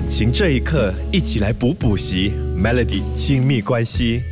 感情这一刻，一起来补补习。Melody 亲密关系。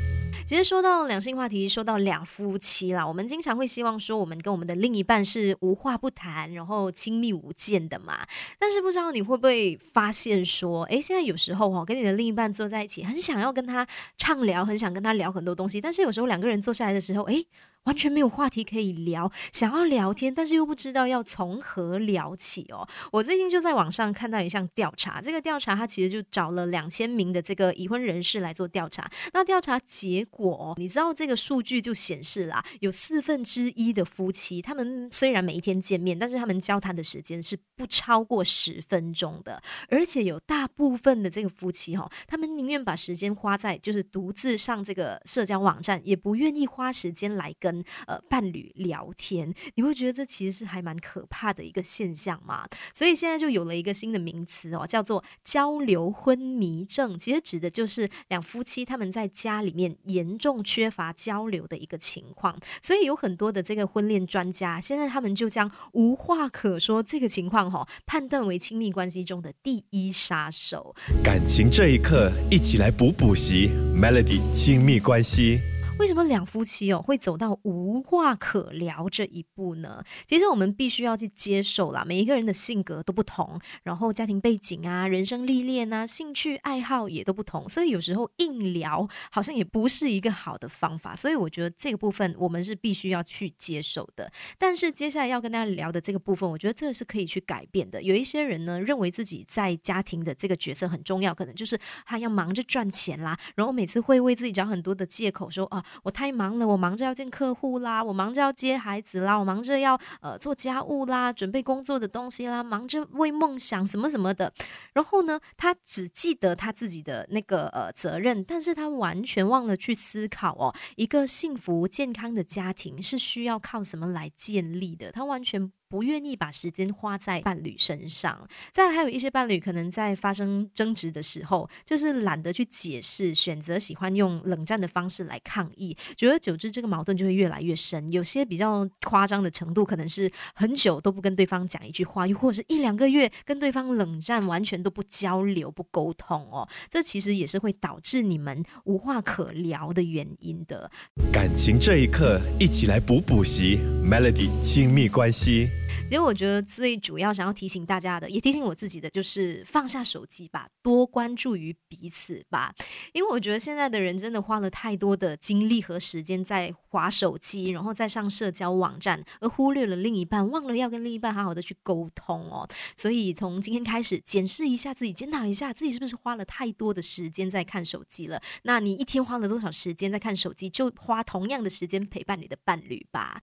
其实说到两性话题，说到两夫妻啦，我们经常会希望说，我们跟我们的另一半是无话不谈，然后亲密无间的嘛。但是不知道你会不会发现说，诶，现在有时候哈，跟你的另一半坐在一起，很想要跟他畅聊，很想跟他聊很多东西，但是有时候两个人坐下来的时候，诶。完全没有话题可以聊，想要聊天，但是又不知道要从何聊起哦。我最近就在网上看到一项调查，这个调查他其实就找了两千名的这个已婚人士来做调查。那调查结果，你知道这个数据就显示啦，有四分之一的夫妻，他们虽然每一天见面，但是他们交谈的时间是不超过十分钟的，而且有大部分的这个夫妻哈，他们宁愿把时间花在就是独自上这个社交网站，也不愿意花时间来跟。呃伴侣聊天，你会觉得这其实是还蛮可怕的一个现象嘛？所以现在就有了一个新的名词哦，叫做交流昏迷症。其实指的就是两夫妻他们在家里面严重缺乏交流的一个情况。所以有很多的这个婚恋专家，现在他们就将无话可说这个情况哈，判断为亲密关系中的第一杀手。感情这一刻，一起来补补习，Melody 亲密关系。为什么两夫妻哦会走到无话可聊这一步呢？其实我们必须要去接受啦，每一个人的性格都不同，然后家庭背景啊、人生历练啊、兴趣爱好也都不同，所以有时候硬聊好像也不是一个好的方法。所以我觉得这个部分我们是必须要去接受的。但是接下来要跟大家聊的这个部分，我觉得这是可以去改变的。有一些人呢认为自己在家庭的这个角色很重要，可能就是他要忙着赚钱啦，然后每次会为自己找很多的借口说啊。我太忙了，我忙着要见客户啦，我忙着要接孩子啦，我忙着要呃做家务啦，准备工作的东西啦，忙着为梦想什么什么的。然后呢，他只记得他自己的那个呃责任，但是他完全忘了去思考哦，一个幸福健康的家庭是需要靠什么来建立的？他完全。不愿意把时间花在伴侣身上，再还有一些伴侣可能在发生争执的时候，就是懒得去解释，选择喜欢用冷战的方式来抗议，久而久之，这个矛盾就会越来越深。有些比较夸张的程度，可能是很久都不跟对方讲一句话，又或者是一两个月跟对方冷战，完全都不交流、不沟通哦。这其实也是会导致你们无话可聊的原因的。感情这一刻，一起来补补习，Melody 亲密关系。其实我觉得最主要想要提醒大家的，也提醒我自己的，就是放下手机吧，多关注于彼此吧。因为我觉得现在的人真的花了太多的精力和时间在划手机，然后再上社交网站，而忽略了另一半，忘了要跟另一半好好的去沟通哦。所以从今天开始，检视一下自己，检讨一下自己是不是花了太多的时间在看手机了。那你一天花了多少时间在看手机，就花同样的时间陪伴你的伴侣吧。